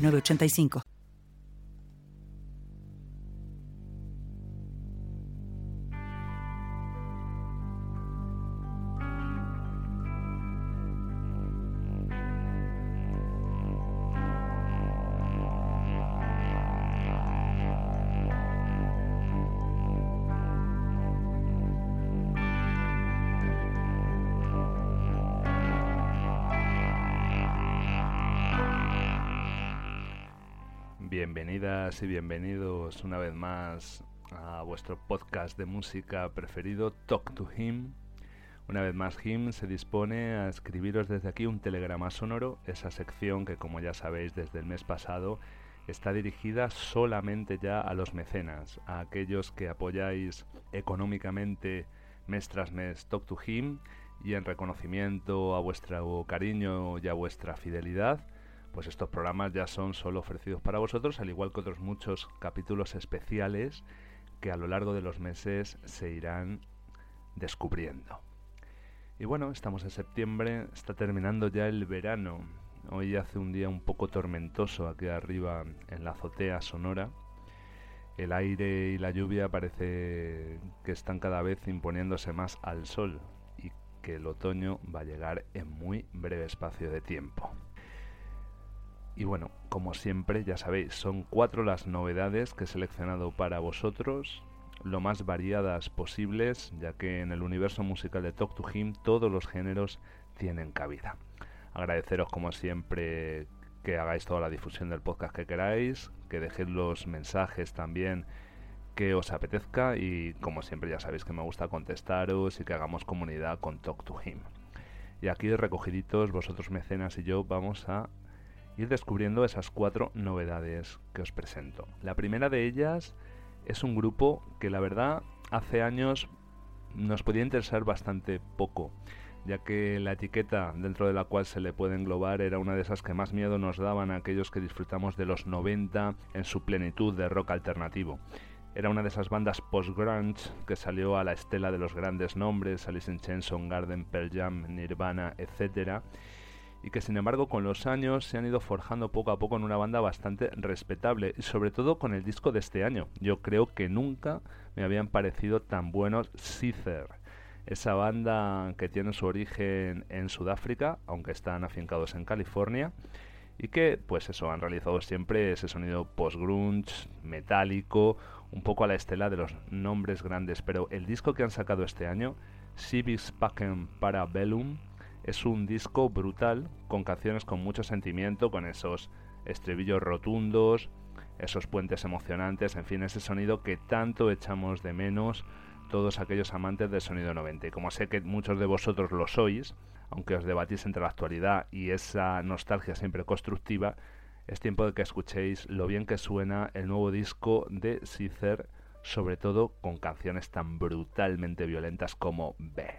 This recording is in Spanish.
985. Bienvenidas y bienvenidos una vez más a vuestro podcast de música preferido, Talk to Him. Una vez más, Him se dispone a escribiros desde aquí un telegrama sonoro, esa sección que como ya sabéis desde el mes pasado está dirigida solamente ya a los mecenas, a aquellos que apoyáis económicamente mes tras mes Talk to Him y en reconocimiento a vuestro cariño y a vuestra fidelidad pues estos programas ya son solo ofrecidos para vosotros, al igual que otros muchos capítulos especiales que a lo largo de los meses se irán descubriendo. Y bueno, estamos en septiembre, está terminando ya el verano. Hoy hace un día un poco tormentoso aquí arriba en la azotea sonora. El aire y la lluvia parece que están cada vez imponiéndose más al sol y que el otoño va a llegar en muy breve espacio de tiempo. Y bueno, como siempre, ya sabéis, son cuatro las novedades que he seleccionado para vosotros, lo más variadas posibles, ya que en el universo musical de Talk to Him todos los géneros tienen cabida. Agradeceros como siempre que hagáis toda la difusión del podcast que queráis, que dejéis los mensajes también que os apetezca y como siempre ya sabéis que me gusta contestaros y que hagamos comunidad con Talk to Him. Y aquí recogiditos, vosotros mecenas y yo vamos a ir descubriendo esas cuatro novedades que os presento. La primera de ellas es un grupo que la verdad hace años nos podía interesar bastante poco, ya que la etiqueta dentro de la cual se le puede englobar era una de esas que más miedo nos daban a aquellos que disfrutamos de los 90 en su plenitud de rock alternativo. Era una de esas bandas post-grunge que salió a la estela de los grandes nombres, Alice in Chains, Garden, Pearl Jam, Nirvana, etc., y que sin embargo con los años se han ido forjando poco a poco en una banda bastante respetable y sobre todo con el disco de este año. Yo creo que nunca me habían parecido tan buenos Caesar. Esa banda que tiene su origen en Sudáfrica, aunque están afincados en California, y que pues eso han realizado siempre ese sonido post-grunge, metálico, un poco a la estela de los nombres grandes, pero el disco que han sacado este año, Civis Pacem Parabellum, es un disco brutal, con canciones con mucho sentimiento, con esos estribillos rotundos, esos puentes emocionantes, en fin, ese sonido que tanto echamos de menos todos aquellos amantes del sonido 90. Y como sé que muchos de vosotros lo sois, aunque os debatís entre la actualidad y esa nostalgia siempre constructiva, es tiempo de que escuchéis lo bien que suena el nuevo disco de Cicer, sobre todo con canciones tan brutalmente violentas como Beg.